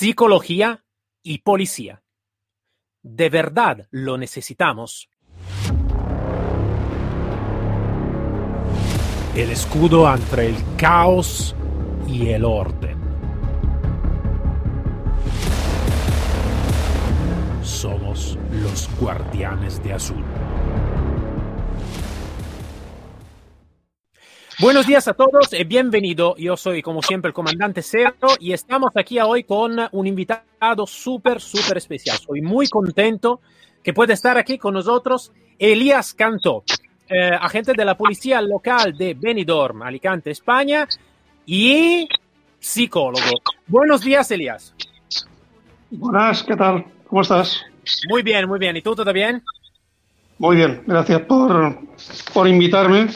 psicología y policía. ¿De verdad lo necesitamos? El escudo entre el caos y el orden. Somos los guardianes de azul. Buenos días a todos y bienvenido. Yo soy, como siempre, el comandante Cerro y estamos aquí hoy con un invitado súper, súper especial. Soy muy contento que puede estar aquí con nosotros Elías Cantó, eh, agente de la policía local de Benidorm, Alicante, España y psicólogo. Buenos días, Elías. Buenas, ¿qué tal? ¿Cómo estás? Muy bien, muy bien. ¿Y tú, todo bien? Muy bien, gracias por, por invitarme.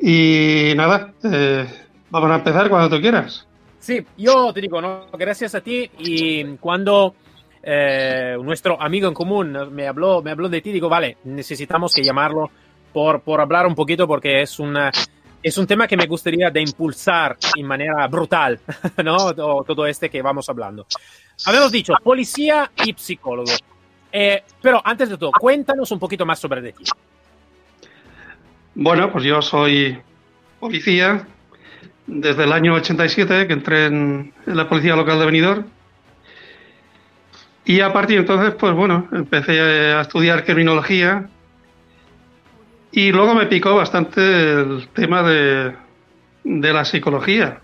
Y nada, eh, vamos a empezar cuando tú quieras. Sí, yo te digo, ¿no? gracias a ti. Y cuando eh, nuestro amigo en común me habló, me habló de ti, digo, vale, necesitamos que llamarlo por, por hablar un poquito porque es una, es un tema que me gustaría de impulsar en manera brutal, ¿no? Todo este que vamos hablando. Habíamos dicho policía y psicólogo. Eh, pero antes de todo, cuéntanos un poquito más sobre de ti. Bueno, pues yo soy policía desde el año 87 que entré en, la policía local de Benidorm. Y a partir de entonces, pues bueno, empecé a estudiar criminología y luego me picó bastante el tema de, de la psicología.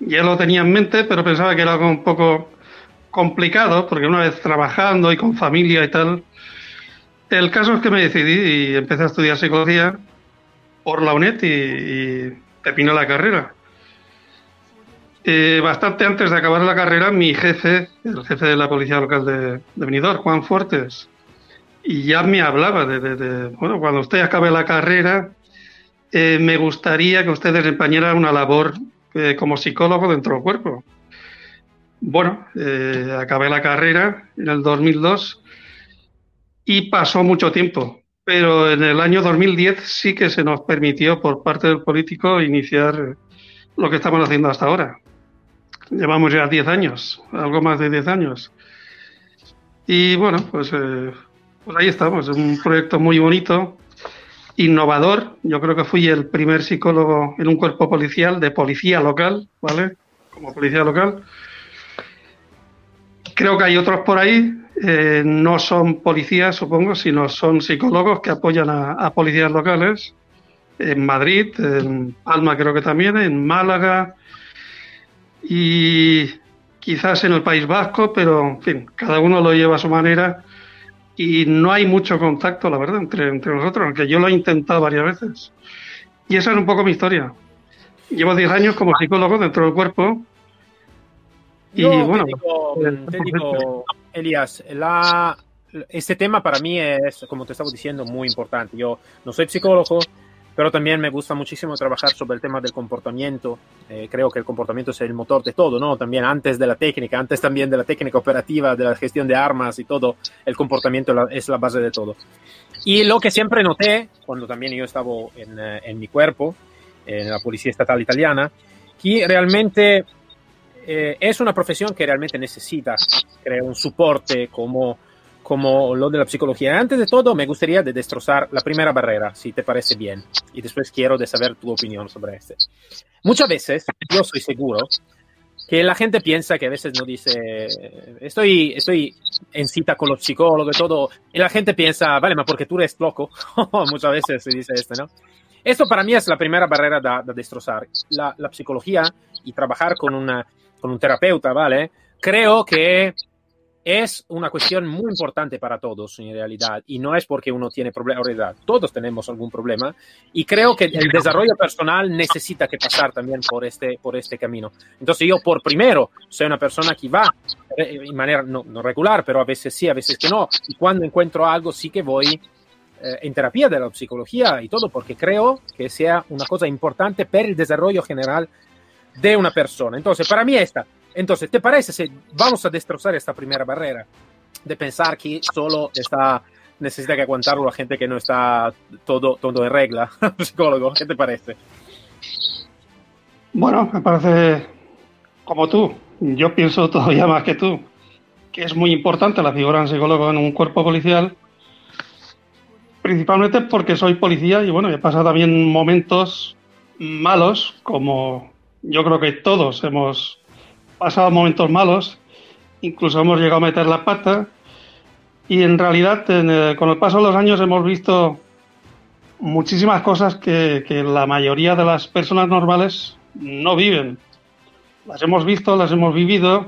Ya lo tenía en mente, pero pensaba que era algo un poco complicado, porque una vez trabajando y con familia y tal, el caso es que me decidí y empecé a estudiar psicología por la UNED y, terminé la carrera. Eh, bastante antes de acabar la carrera, mi jefe, el jefe de la policía local de, de Benidorm, Juan Fuertes, y ya me hablaba de, bueno, cuando usted acabe la carrera, eh, me gustaría que usted desempeñara una labor eh, como psicólogo dentro del cuerpo. Bueno, acabé la carrera en el 2002 y pasó mucho tiempo pero en el año 2010 sí que se nos permitió por parte del político iniciar lo que estamos haciendo hasta ahora. Llevamos ya 10 años, algo más de 10 años. Y bueno, pues, eh, pues ahí estamos, es un proyecto muy bonito, innovador. Yo creo que fui el primer psicólogo en un cuerpo policial de policía local, ¿vale? Como policía local. Creo que hay otros por ahí, eh, no son policías, supongo, sino son psicólogos que apoyan a, policías locales. En Madrid, en Palma creo que también, en Málaga y quizás en el País Vasco, pero en fin, cada uno lo lleva a su manera y no hay mucho contacto, la verdad, entre, entre nosotros, aunque yo lo he intentado varias veces. Y esa es un poco mi historia. Llevo 10 años como psicólogo dentro del cuerpo. Y bueno, te digo, Elías, este tema para mí es, como te estaba diciendo, muy importante. Yo no soy psicólogo, pero también me gusta muchísimo trabajar sobre el tema del comportamiento. Eh, creo que el comportamiento es el motor de todo, ¿no? También antes de la técnica, antes también de la técnica operativa, de la gestión de armas y todo, el comportamiento es la base de todo. Y lo que siempre noté, cuando también yo estaba en, eh, mi cuerpo, en la Policía Estatal Italiana, que realmente eh, es una profesión que realmente necesita crear un soporte como, como lo de la psicología. Antes de todo, me gustaría de destrozar la primera barrera, si te parece bien, y después quiero de saber tu opinión sobre este. Muchas veces, yo soy seguro que la gente piensa que a veces no dice, estoy, estoy en cita con los psicólogos y todo, y la gente piensa, vale, ma porque tú eres loco. Muchas veces se dice esto, ¿no? Esto para mí es la primera barrera de, destrozar. La, la, psicología y trabajar con una con un terapeuta, ¿vale? Creo que es una cuestión muy importante para todos en realidad y no es porque uno tiene problema, en realidad todos tenemos algún problema y creo que el desarrollo personal necesita que pasar también por este, por este camino. Entonces yo por primero soy una persona que va eh, en manera no, regular, pero a veces sí, a veces que no y cuando encuentro algo sí que voy eh, en terapia de la psicología y todo porque creo que sea una cosa importante para el desarrollo general de una persona. Entonces, para mí esta. Entonces, ¿te parece si vamos a destrozar esta primera barrera de pensar que solo está necesita que aguantarlo la gente que no está todo, todo en regla? Psicólogo, ¿qué te parece? Bueno, me parece como tú. yo pienso todavía más que tú, que es muy importante la figura de un psicólogo en un cuerpo policial, principalmente porque soy policía y bueno, he pasado también momentos malos, como yo creo que todos hemos pasado momentos malos, incluso hemos llegado a meter la pata, y en realidad con el paso de los años hemos visto muchísimas cosas que, que la mayoría de las personas normales no viven. Las hemos visto, las hemos vivido,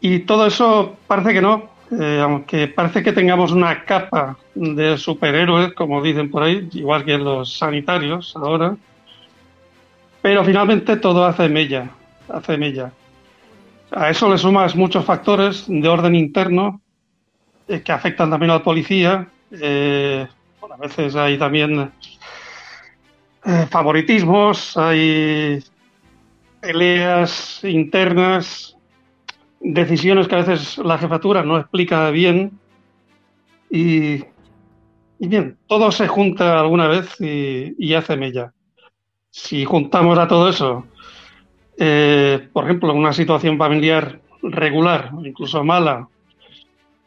y todo eso parece que no, eh, aunque parece que tengamos una capa de superhéroes, como dicen por ahí, igual que los sanitarios ahora, pero finalmente todo hace mella, hace mella. A eso le sumas muchos factores de orden interno eh, que afectan también a la policía. Eh, a veces hay también favoritismos, hay peleas internas, decisiones que a veces la jefatura no explica bien y, bien, todo se junta alguna vez y, hace mella. Si juntamos a todo eso, eh, por ejemplo, una situación familiar regular, incluso mala,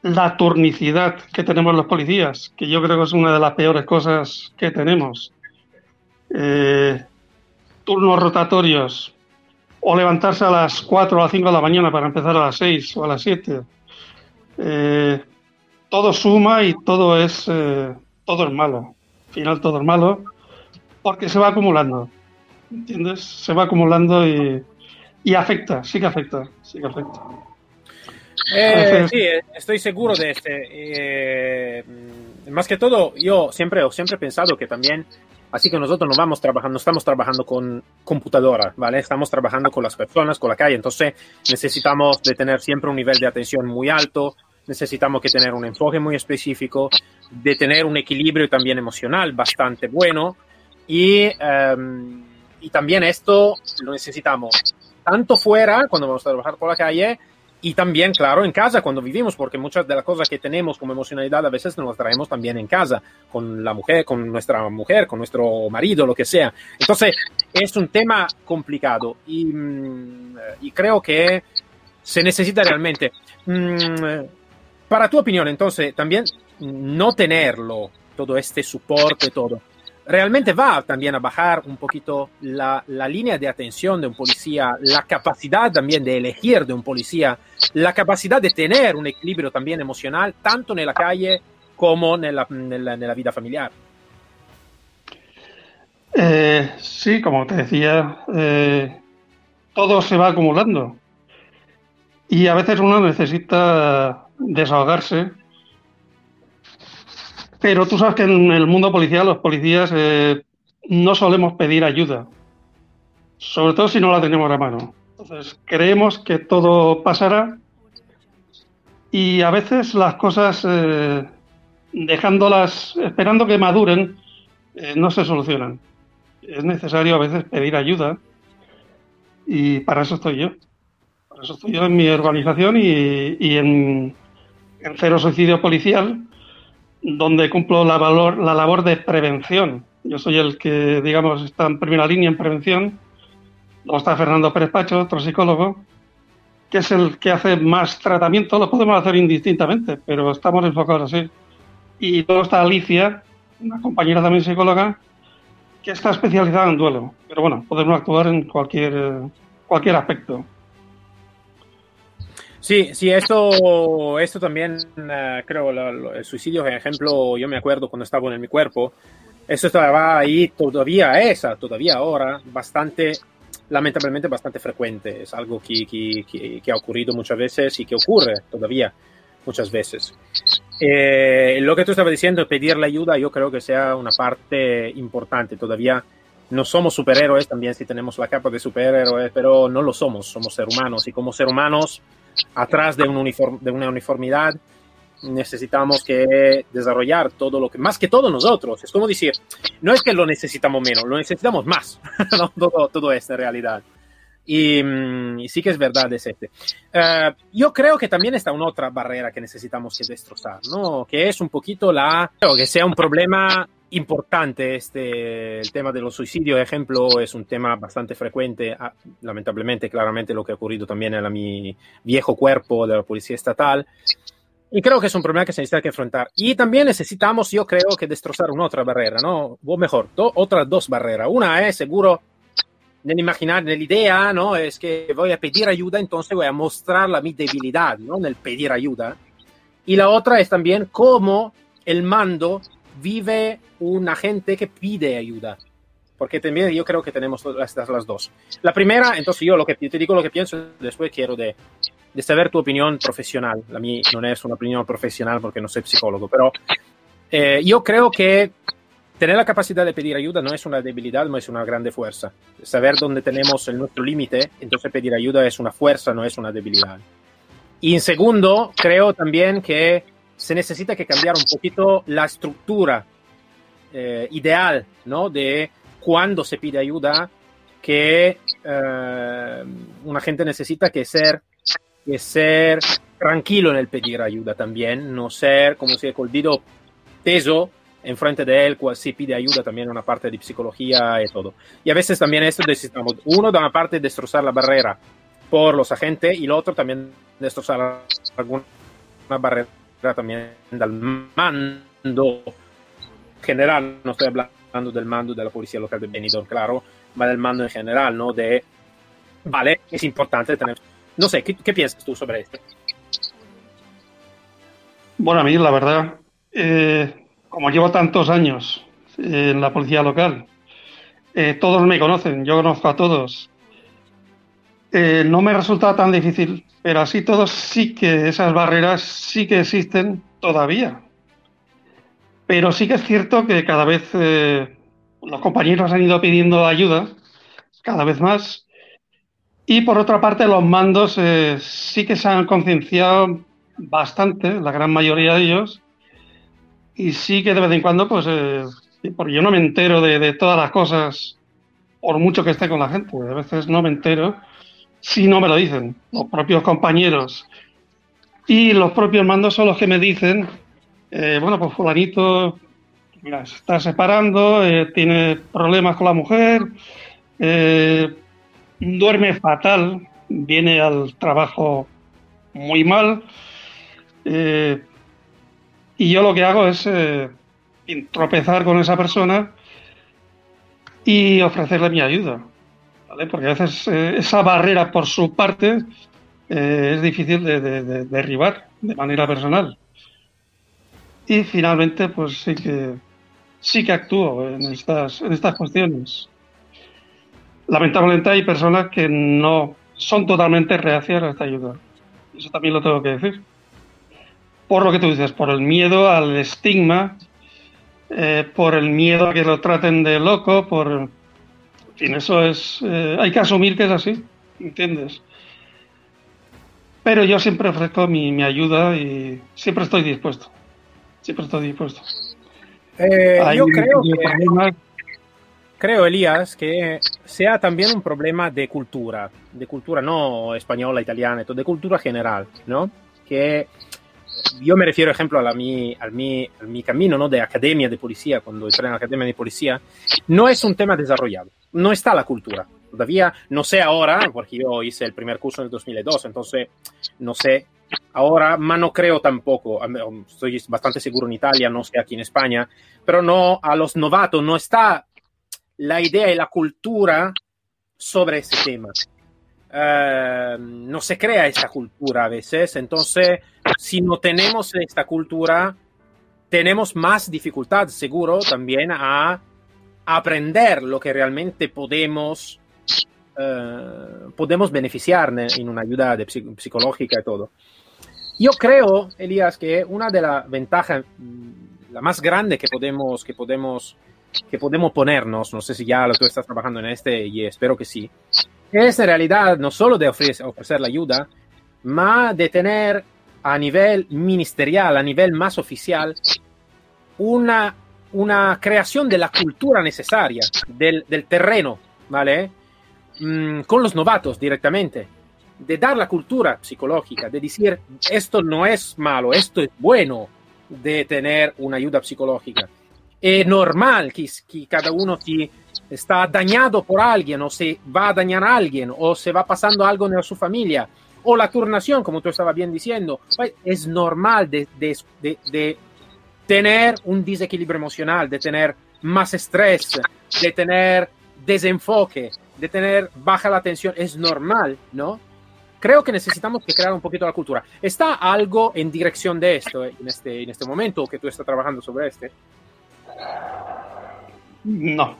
la turnicidad que tenemos los policías, que yo creo que es una de las peores cosas que tenemos, eh, turnos rotatorios, o levantarse a las 4 o a las 5 de la mañana para empezar a las 6 o a las 7. Eh, todo suma y todo es, eh, todo es malo. Al final todo es malo porque se va acumulando. ¿Entiendes? Se va acumulando y, y afecta, sí que afecta, sí que afecta. Eh, sí, estoy seguro de este. más que todo, yo siempre, siempre he pensado que también Así que nosotros no vamos trabajando, no estamos trabajando con computadora, ¿vale? Estamos trabajando con las personas, con la calle. Entonces necesitamos de tener siempre un nivel de atención muy alto, necesitamos que tener un enfoque muy específico, de tener un equilibrio también emocional bastante bueno y, um, y también esto lo necesitamos tanto fuera, cuando vamos a trabajar por la calle, y también, claro, en casa cuando vivimos, porque muchas de las cosas que tenemos como emocionalidad a veces nos las traemos también en casa, con la mujer, con nuestra mujer, con nuestro marido, lo que sea. Entonces, es un tema complicado y, mm, y creo que se necesita realmente. Mm, para tu opinión, entonces, también no tenerlo, todo este soporte, todo realmente va también a bajar un poquito la, la, línea de atención de un policía, la capacidad también de elegir de un policía, la capacidad de tener un equilibrio también emocional, tanto en la calle como en la, en la, vida familiar. Eh, sí, como te decía, eh, todo se va acumulando y a veces uno necesita desahogarse pero tú sabes que en el mundo policial los policías eh, no solemos pedir ayuda, sobre todo si no la tenemos a mano. Entonces creemos que todo pasará y a veces las cosas, eh, dejándolas, esperando que maduren, eh, no se solucionan. Es necesario a veces pedir ayuda y para eso estoy yo. Para eso estoy yo en mi organización y, en, en Cero Suicidio Policial, donde cumplo la, valor, la labor de prevención. Yo soy el que, digamos, está en primera línea en prevención. Luego está Fernando Pérez Pacho, otro psicólogo, que es el que hace más tratamiento. Lo podemos hacer indistintamente, pero estamos enfocados así. Y luego está Alicia, una compañera también psicóloga, que está especializada en duelo. Pero bueno, podemos actuar en cualquier, cualquier aspecto. Sí, sí, esto, esto también, uh, creo, el suicidio, por ejemplo, yo me acuerdo cuando estaba en mi cuerpo, esto estaba ahí todavía, esa, todavía ahora, bastante, lamentablemente bastante frecuente, es algo que, que, que, ha ocurrido muchas veces y que ocurre todavía muchas veces. Eh, lo que tú estabas diciendo, pedir la ayuda, yo creo que sea una parte importante, todavía no somos superhéroes, también si tenemos la capa de superhéroes, pero no lo somos, somos seres humanos y como seres humanos atrás de, un uniform, de una uniformidad, necesitamos que desarrollar todo lo que, más que todo nosotros, es como decir, no es que lo necesitamos menos, lo necesitamos más, todo, todo esto en realidad. Y, mm, y, sí que es verdad, es este. Uh, yo creo que también está una otra barrera que necesitamos que destrozar, ¿no? Que es un poquito la, que sea un problema importante este, el tema de los suicidios, ejemplo, es un tema bastante frecuente, ah, lamentablemente, claramente lo que ha ocurrido también en mi viejo cuerpo de la policía estatal. Y creo que es un problema que se necesita que afrontar. Y también necesitamos, yo creo, que destrozar una otra barrera, ¿no? O mejor, otras dos barreras. Una es seguro en imaginar, en la idea, ¿no? Es que voy a pedir ayuda, entonces voy a mostrar la mi debilidad, ¿no? En el pedir ayuda. Y la otra es también cómo el mando vive un agente que pide ayuda. Porque también yo creo que tenemos estas las dos. La primera, entonces yo lo que te digo lo que pienso, después quiero de, de saber tu opinión profesional. La mía no es una opinión profesional porque no soy psicólogo, pero eh, yo creo que tener la capacidad de pedir ayuda no es una debilidad, no es una grande fuerza. Saber dónde tenemos el nuestro límite, entonces pedir ayuda es una fuerza, no es una debilidad. Y en segundo, creo también que se necesita que cambiar un poquito la estructura eh, ideal, ¿no? De cuando se pide ayuda, que eh, una gente necesita que ser, que ser tranquilo en el pedir ayuda también, no ser como si el dedo teso en frente de él cual si pide ayuda también una parte de psicología y todo. Y a veces también esto necesitamos, uno de una parte destrozar la barrera por los agentes y el otro también destrozar alguna barrera también del mando general, no estoy hablando del mando de la policía local de Benidorm, claro, ma del mando en general, ¿no? De, vale, es importante tener... No sé, ¿qué, piensas tú sobre esto? Bueno, a mí la verdad, eh, como llevo tantos años en la policía local, eh, todos me conocen, yo conozco a todos. Eh, no me resulta tan difícil, pero así todos sí que esas barreras sí que existen todavía. Pero sí que es cierto que cada vez eh, los compañeros han ido pidiendo ayuda, cada vez más. Y por otra parte, los mandos sí que se han concienciado bastante, la gran mayoría de ellos, y sí que de vez en cuando, pues, eh, porque yo no me entero de, todas las cosas, por mucho que esté con la gente, a veces no me entero si no me lo dicen, los propios compañeros. Y los propios mandos son los que me dicen, eh, bueno, pues fulanito se está separando, eh, tiene problemas con la mujer, duerme fatal, viene al trabajo muy mal. Y yo lo que hago es eh, tropezar con esa persona y ofrecerle mi ayuda. ¿Vale? Porque a veces eh, esa barrera por su parte eh, es difícil de, derribar de manera personal. Y finalmente, pues sí que sí que actúo en estas, en estas cuestiones. Lamentablemente hay personas que no son totalmente reacias a esta ayuda. Eso también lo tengo que decir por lo que tú dices, por el miedo al estigma, eh, por el miedo a que lo traten de loco, por... Fin, eso es... Eh, hay que asumir que es así, ¿entiendes? Pero yo siempre ofrezco mi, ayuda y siempre estoy dispuesto. Siempre estoy dispuesto. Eh, yo creo que... Creo, Elías, que sea también un problema de cultura, de cultura no española, italiana, de cultura general, ¿no? Que yo me refiero, ejemplo, a, la mi, al, mi, al mi camino ¿no? de academia de policía, cuando entré en la academia de policía, no es un tema desarrollado, no está la cultura. Todavía no sé ahora, porque yo hice el primer curso en el 2002, entonces no sé ahora, pero no creo tampoco, estoy bastante seguro en Italia, no sé aquí en España, pero no a los novatos no está la idea y la cultura sobre ese tema. Eh, no se crea esta cultura a veces. Entonces, si no tenemos esta cultura, tenemos más dificultad, seguro, también a aprender lo que realmente podemos, uh, podemos beneficiar en una ayuda psicológica y todo. Yo creo, Elías, que una de las ventajas, mm, la más grande que podemos, que podemos, que podemos ponernos, no sé si ya tú estás trabajando en este y espero que sí, es en realidad no solo de ofrecer, ofrecer la ayuda, ma de tener a nivel ministerial, a nivel más oficial, una, una creación de la cultura necesaria, del, del terreno, ¿vale? Mm, con los novatos directamente, de dar la cultura psicológica, de decir, esto no es malo, esto es bueno de tener una ayuda psicológica. es normal que, que cada uno si está dañado por alguien o se va a dañar a alguien o se va pasando algo en su familia o la turnación, como tú estabas bien diciendo, pues, es normal de, de, tener un desequilibrio emocional, de tener más estrés, de tener desenfoque, de tener baja la tensión, es normal, ¿no? Creo que necesitamos que crear un poquito la cultura. ¿Está algo en dirección de esto eh, en este, en este momento que tú estás trabajando sobre este? No.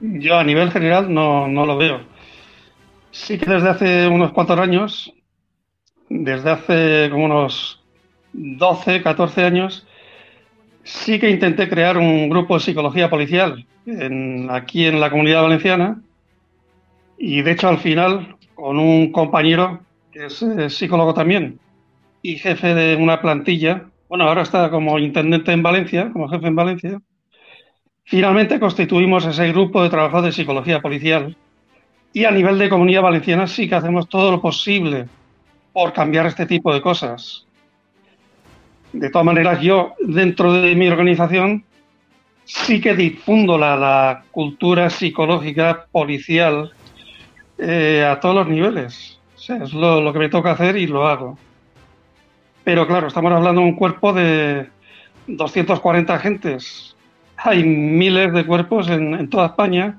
Yo a nivel general no, no lo veo. Sí que desde hace unos cuantos años, desde hace como unos 12, 14 años, sí que intenté crear un grupo de psicología policial aquí en la comunidad valenciana y de hecho al final con un compañero que es, psicólogo también y jefe de una plantilla, bueno, ahora está como intendente en Valencia, como jefe en Valencia, finalmente constituimos ese grupo de trabajo de psicología policial y a nivel de comunidad valenciana sí que hacemos todo lo posible por cambiar este tipo de cosas. De todas maneras, yo dentro de mi organización sí que difundo la, cultura psicológica policial eh, a todos los niveles. es lo, que me toca hacer y lo hago. Pero claro, estamos hablando de un cuerpo de 240 agentes. Hay miles de cuerpos en, en toda España,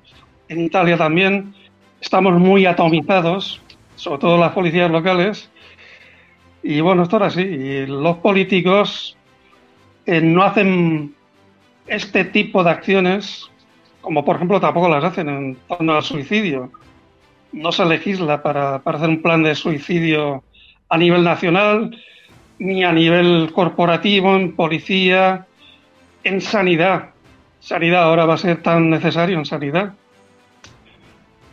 en Italia también. Estamos muy atomizados, sobre todo las policías locales. Y bueno, esto era así. Y los políticos eh, no hacen este tipo de acciones, como por ejemplo tampoco las hacen en torno al suicidio. No se legisla para, para hacer un plan de suicidio a nivel nacional, ni a nivel corporativo, en policía, en sanidad. Sanidad ahora va a ser tan necesario en sanidad.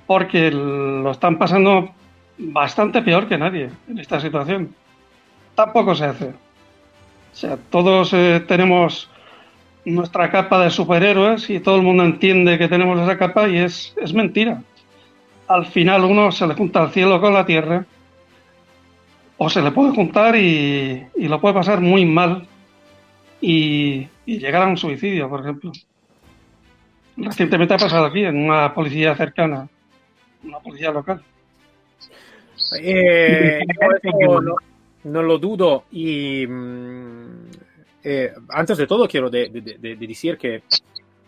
Porque lo están pasando bastante peor que nadie en esta situación tampoco se hace. O sea, todos eh, tenemos nuestra capa de superhéroes y todo el mundo entiende que tenemos esa capa y es, es mentira. Al final uno se le junta el cielo con la tierra o se le puede juntar y, lo puede pasar muy mal y, y, llegar a un suicidio, por ejemplo. Recientemente ha pasado aquí, en una policía cercana, una policía local. Eh, no lo dudo y mm, eh, antes de todo quiero de, decir que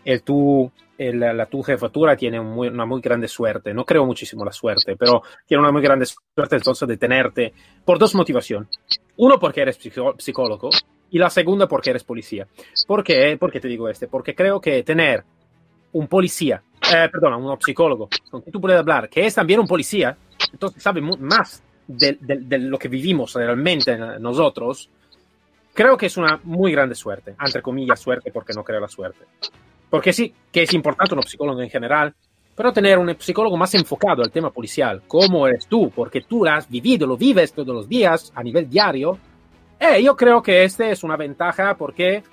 el tu, la tu jefatura tiene una muy grande suerte. No creo muchísimo la suerte, pero tiene una muy grande suerte entonces de tenerte por dos motivaciones. Uno, porque eres psicólogo y la segunda, porque eres policía. ¿Por qué? ¿Por qué te digo este? Porque creo que tener un policía, eh, perdona, un psicólogo con quien tú puedes hablar, que es también un policía, entonces sabe más de, lo que vivimos realmente nosotros, creo que es una muy grande suerte, entre comillas suerte porque no creo la suerte. Porque sí, que es importante un psicólogo en general, pero tener un psicólogo más enfocado al tema policial, como eres tú, porque tú lo has vivido, lo vives todos los días a nivel diario, eh, yo creo que este es una ventaja porque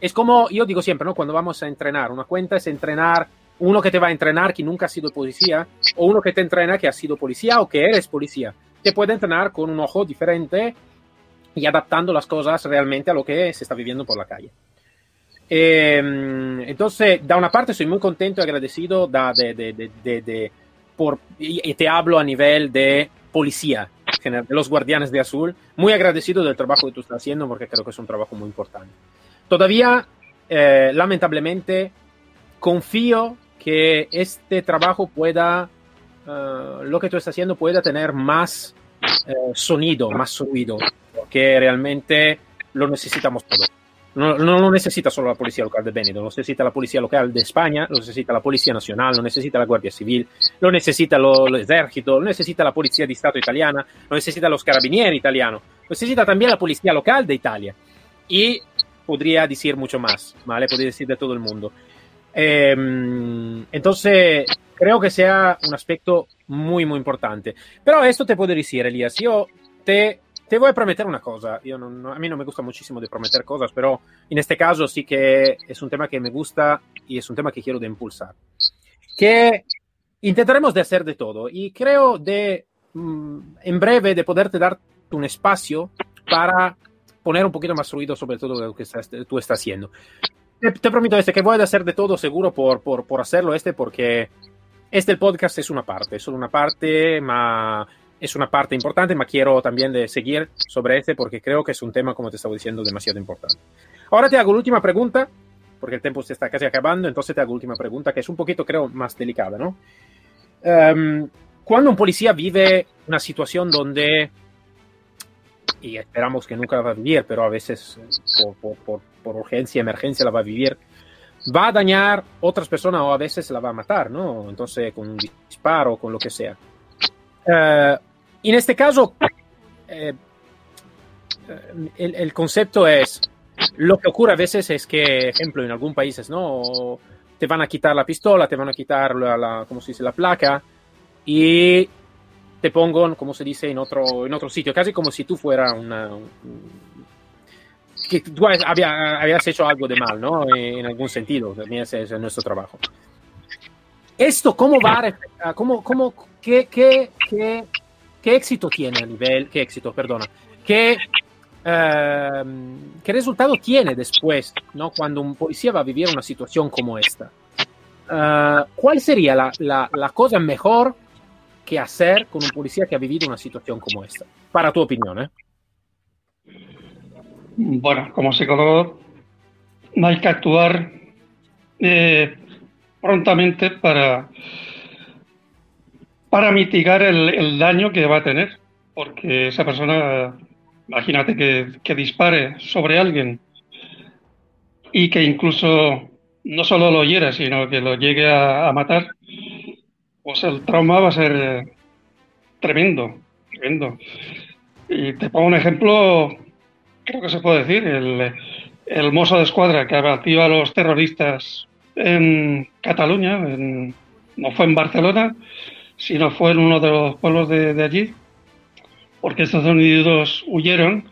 es como yo digo siempre, ¿no? Cuando vamos a entrenar, una cuenta es entrenar uno que te va a entrenar que nunca ha sido policía o uno que te entrena que ha sido policía o que eres policía te puede entrenar con un ojo diferente y adaptando las cosas realmente a lo que se está viviendo por la calle. Em, entonces, da una parte soy muy contento y agradecido de, de, por, y te hablo a nivel de policía, de los guardianes de azul, muy agradecido del trabajo que tú estás haciendo porque creo que es un trabajo muy importante. Todavía, eh, lamentablemente, confío que este trabajo pueda eh, lo que tú estás haciendo pueda tener más eh, sonido, más sonido, porque realmente lo necesitamos todo. No, no, lo necesita solo la Policía Local de Benidorm, lo necesita la Policía Local de España, lo necesita la Policía Nacional, lo necesita la Guardia Civil, lo necesita el Ejército, lo necesita la Policía de Estado italiana, lo necesita los Carabinieri italianos, lo necesita también la Policía Local de Italia. Y podría decir mucho más, ¿vale? Podría decir de todo el mundo. Em, entonces, creo que sea un aspecto muy, muy importante. Pero esto te puedo decir, Elías, yo te, te voy a prometer una cosa. Yo no, a mí no me gusta muchísimo de prometer cosas, pero en este caso sí que es un tema que me gusta y es un tema que quiero de impulsar. Que intentaremos de hacer de todo y creo de mm, en breve de poderte dar un espacio para poner un poquito más ruido sobre todo lo que tú estás haciendo. te, prometo este que voy a hacer de todo seguro por, por, por hacerlo este porque este podcast es una parte, solo una parte, ma es una parte importante, ma quiero también de seguir sobre este porque creo que es un tema, como te estaba diciendo, demasiado importante. Ahora te hago la última pregunta, porque el tiempo se está casi acabando, entonces te hago la última pregunta, que es un poquito, creo, más delicada, ¿no? Um, cuando un policía vive una situación donde, y esperamos que nunca la va a vivir, pero a veces por, por, por, por urgencia, emergencia la va a vivir, va a dañar otras personas o a veces la va a matar, ¿no? Entonces, con un disparo, con lo que sea. Uh, en este caso, eh, el, el, concepto es, lo que ocurre a veces es que, ejemplo, en algún países, ¿no? Te van a quitar la pistola, te van a quitar la, la ¿cómo se dice?, la placa y te pongan, como se dice, en otro, en otro sitio, casi como si tú fueras una, que tú había, habías hecho algo de mal, ¿no? En algún sentido, también ese es nuestro trabajo. ¿Esto cómo va a, cómo, cómo, qué, qué, qué, qué éxito tiene a nivel, qué éxito, perdona, qué, uh, qué resultado tiene después, ¿no? Cuando un policía va a vivir una situación como esta? Uh, ¿Cuál sería la, la, la cosa mejor que hacer con un policía que ha vivido una situación como esta? Para tu opinión, ¿eh? Bueno, como psicólogo hay que actuar eh, prontamente para, para mitigar el, daño que va a tener, porque esa persona, imagínate que, que dispare sobre alguien y que incluso no solo lo hiera, sino que lo llegue a, a matar, pues el trauma va a ser eh, tremendo, tremendo. Y te pongo un ejemplo, creo que se puede decir, el, el mozo de escuadra que abatió a los terroristas en Cataluña, no fue en Barcelona, sino fue en uno de los pueblos de, allí, porque estos individuos huyeron,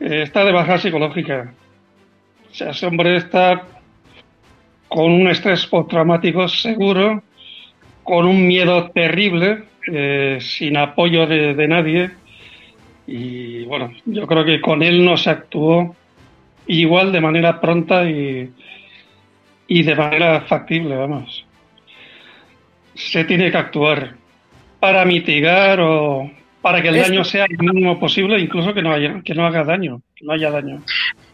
eh, está de baja psicológica. O sea, ese hombre está con un estrés postraumático seguro, con un miedo terrible, eh, sin apoyo de, de, nadie. Y bueno, yo creo que con él no se actuó igual de manera pronta y, y de manera factible, vamos. Se tiene que actuar para mitigar o para que el daño sea el mínimo posible, incluso que no haya, que no haga daño, que no haya daño.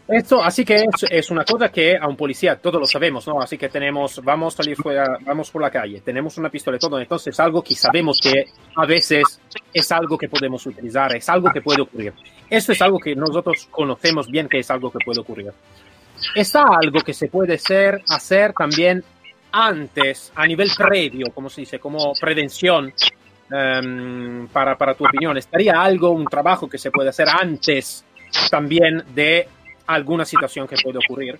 Esto, así que es, es, una cosa que a un policía, todos lo sabemos, ¿no? Así que tenemos, vamos a salir fuera, vamos por la calle, tenemos una pistola y todo, entonces es algo que sabemos que a veces es algo que podemos utilizar, es algo que puede ocurrir. Esto es algo que nosotros conocemos bien que es algo que puede ocurrir. Está algo que se puede hacer, hacer también antes, a nivel previo, como se dice, como prevención, um, para, para tu opinión. ¿Estaría algo, un trabajo que se puede hacer antes también de alguna situación que puede ocurrir?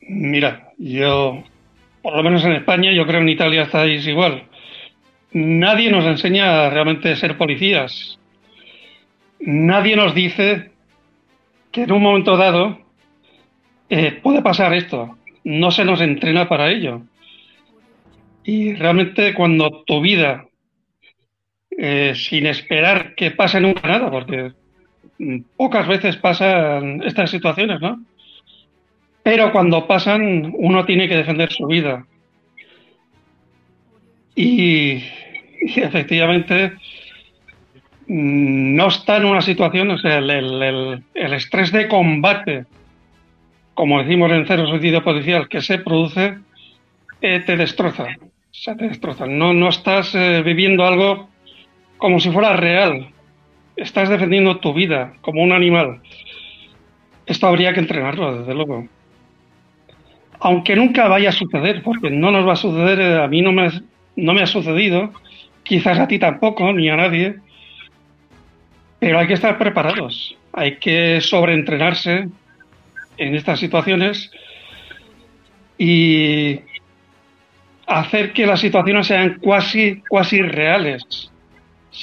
Mira, yo, por lo menos en España, yo creo en Italia estáis igual. Nadie nos enseña realmente a ser policías. Nadie nos dice que en un momento dado eh, puede pasar esto. No se nos entrena para ello. Y realmente cuando tu vida, eh, sin esperar que pase nunca nada, porque pocas veces pasan estas situaciones, ¿no? Pero cuando pasan, uno tiene que defender su vida. Y, efectivamente no está en una situación, o sea, el, estrés de combate, como decimos en Cero Suicidio Policial, que se produce, eh, te destroza. No, no estás eh, viviendo algo como si fuera real estás defendiendo tu vida como un animal. Esto habría que entrenarlo, desde luego. Aunque nunca vaya a suceder, porque no nos va a suceder, eh, a mí no me, no me ha sucedido, quizás a ti tampoco, ni a nadie, pero hay que estar preparados, hay que sobreentrenarse en estas situaciones y hacer que las situaciones sean cuasi, cuasi reales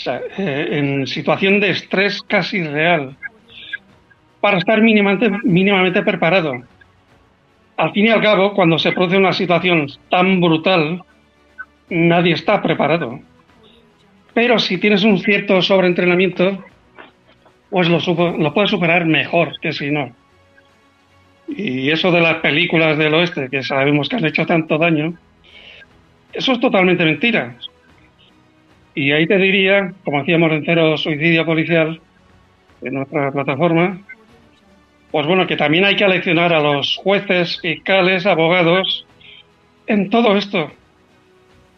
eh, en situación de estrés casi real, para estar mínimamente, preparado. Al fin y al cabo, cuando se produce una situación tan brutal, nadie está preparado. Pero si tienes un cierto sobreentrenamiento, pues lo, lo puedes superar mejor que si no. Y eso de las películas del oeste, que sabemos que han hecho tanto daño, eso es totalmente mentira. Y ahí te diría, como hacíamos en Cero Suicidio Policial, en nuestra plataforma, pues bueno, que también hay que aleccionar a los jueces, fiscales, abogados en todo esto.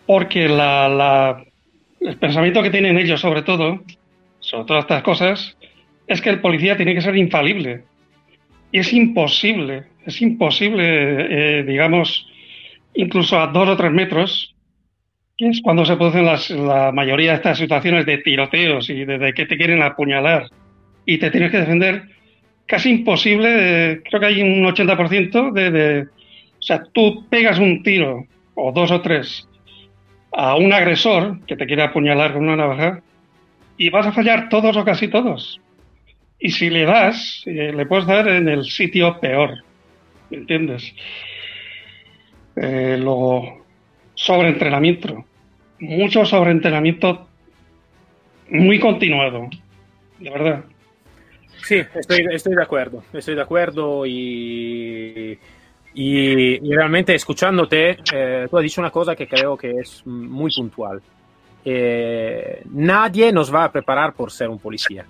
Porque la, el pensamiento que tienen ellos, sobre todo, sobre todas estas cosas, es que el policía tiene que ser infalible. Y es imposible, es imposible, eh, digamos, incluso a dos o tres metros, es cuando se producen las, la mayoría de estas situaciones de tiroteos y de, que te quieren apuñalar y te tienes que defender, casi imposible, creo que hay un 80% de, de, o sea, tú pegas un tiro, o dos o tres, a un agresor que te quiere apuñalar con una navaja, y vas a fallar todos o casi todos. Y si le das, eh, le puedes dar en el sitio peor. ¿Me entiendes? Eh, luego, sobreentrenamiento. Mucho sobreentrenamiento muy continuado. De verdad. Sí, estoy, estoy de acuerdo. Estoy de acuerdo y, y, realmente escuchándote, eh, tú has dicho una cosa que creo que es muy puntual. nadie nos va a preparar por ser un policía.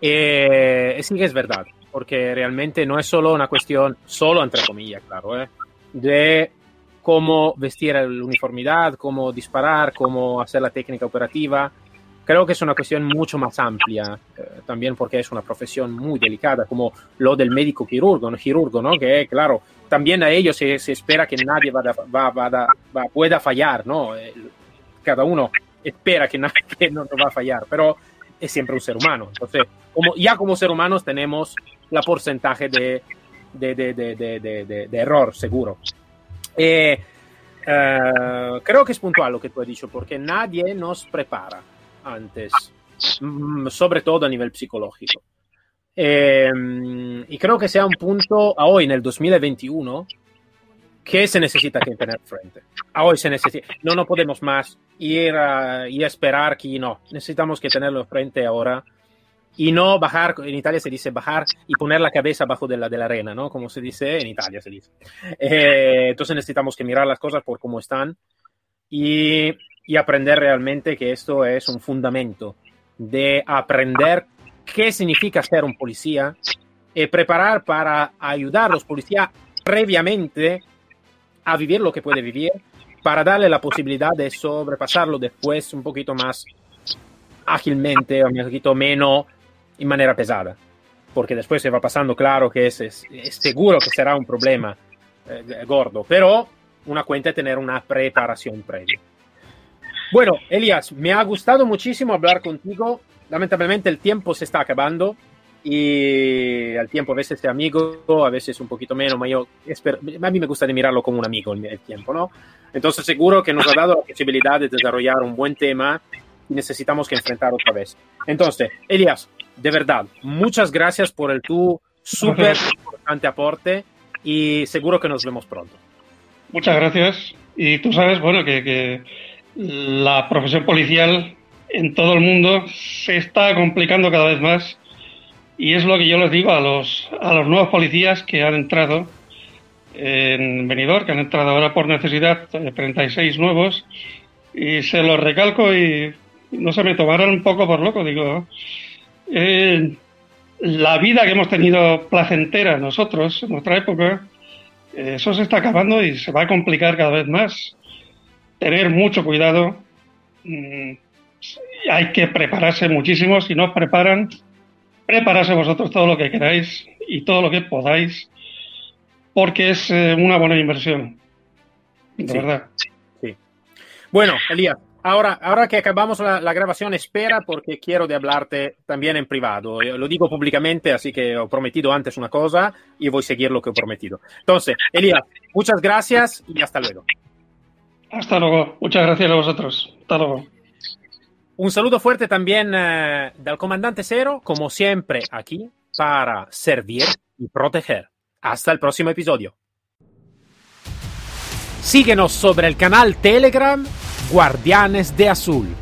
Eh, sí que es verdad, porque realmente no es solo una cuestión, solo entre comillas, claro, ¿eh? de cómo vestir la uniformidad, cómo disparar, cómo hacer la técnica operativa. Creo que es una cuestión mucho más amplia, eh, también porque es una profesión muy delicada, como lo del médico quirurgo, ¿no? quirurgo, ¿no? que claro, también a ellos se, espera que nadie va, pueda fallar, ¿no? cada uno espera que nadie no, no va a fallar, pero es siempre un ser humano. Entonces, como, ya como ser humanos tenemos la porcentaje de, de, de, de error, seguro. Eh, eh, creo que es puntual lo que tú has dicho, porque nadie nos prepara antes, mm, sobre todo a nivel psicológico. Eh, y creo que sea un punto a hoy, en el 2021, que se necesita que tener frente. A hoy se necesita, no, no podemos más ir a, a esperar que no, necesitamos que tenerlo frente ahora y no bajar, en Italia se dice bajar y poner la cabeza bajo de la, de la arena, ¿no? Como se dice en Italia, se dice. Eh, entonces necesitamos que mirar las cosas por cómo están y, y, aprender realmente que esto es un fundamento de aprender qué significa ser un policía y preparar para ayudar a los policías previamente a vivir lo que puede vivir para darle la posibilidad de sobrepasarlo después un poquito más ágilmente, un poquito menos en manera pesada. Porque después se va pasando claro que es, es, seguro que será un problema eh, gordo, pero una cuenta es tener una preparación previa. Bueno, Elias, me ha gustado muchísimo hablar contigo. Lamentablemente el tiempo se está acabando y el tiempo a veces es amigo, a veces un poquito menos, pero a mí me gusta de mirarlo como un amigo el, tiempo, ¿no? Entonces seguro que nos ha dado la posibilidad de desarrollar un buen tema y necesitamos que enfrentar otra vez. Entonces, Elias, de verdad, muchas gracias por el tu súper importante aporte y seguro que nos vemos pronto. Muchas gracias. Y tú sabes, bueno, que, que la profesión policial en todo el mundo se está complicando cada vez más y es lo que yo les digo a los, a los nuevos policías que han entrado en Benidorm, que han entrado ahora por necesidad, 36 nuevos, y se los recalco y no se me tomaron un poco por loco, digo, eh, la vida que hemos tenido placentera nosotros en nuestra época, eh, eso se está acabando y se va a complicar cada vez más. Tener mucho cuidado, mm, hay que prepararse muchísimo, si no os preparan, prepararse vosotros todo lo que queráis y todo lo que podáis, porque es eh, una buena inversión. De verdad. Sí. Bueno, Elías, ahora, ahora que acabamos la, grabación, espera porque quiero de hablarte también en privado. lo digo públicamente, así que he prometido antes una cosa y voy a seguir lo que he prometido. Entonces, Elías, muchas gracias y hasta luego. Hasta luego. Muchas gracias a vosotros. Hasta luego. Un saludo fuerte también eh, del comandante Cero, como siempre aquí, para servir y proteger. Hasta el próximo episodio. Síguenos sobre el canal Telegram Guardianes de Azul.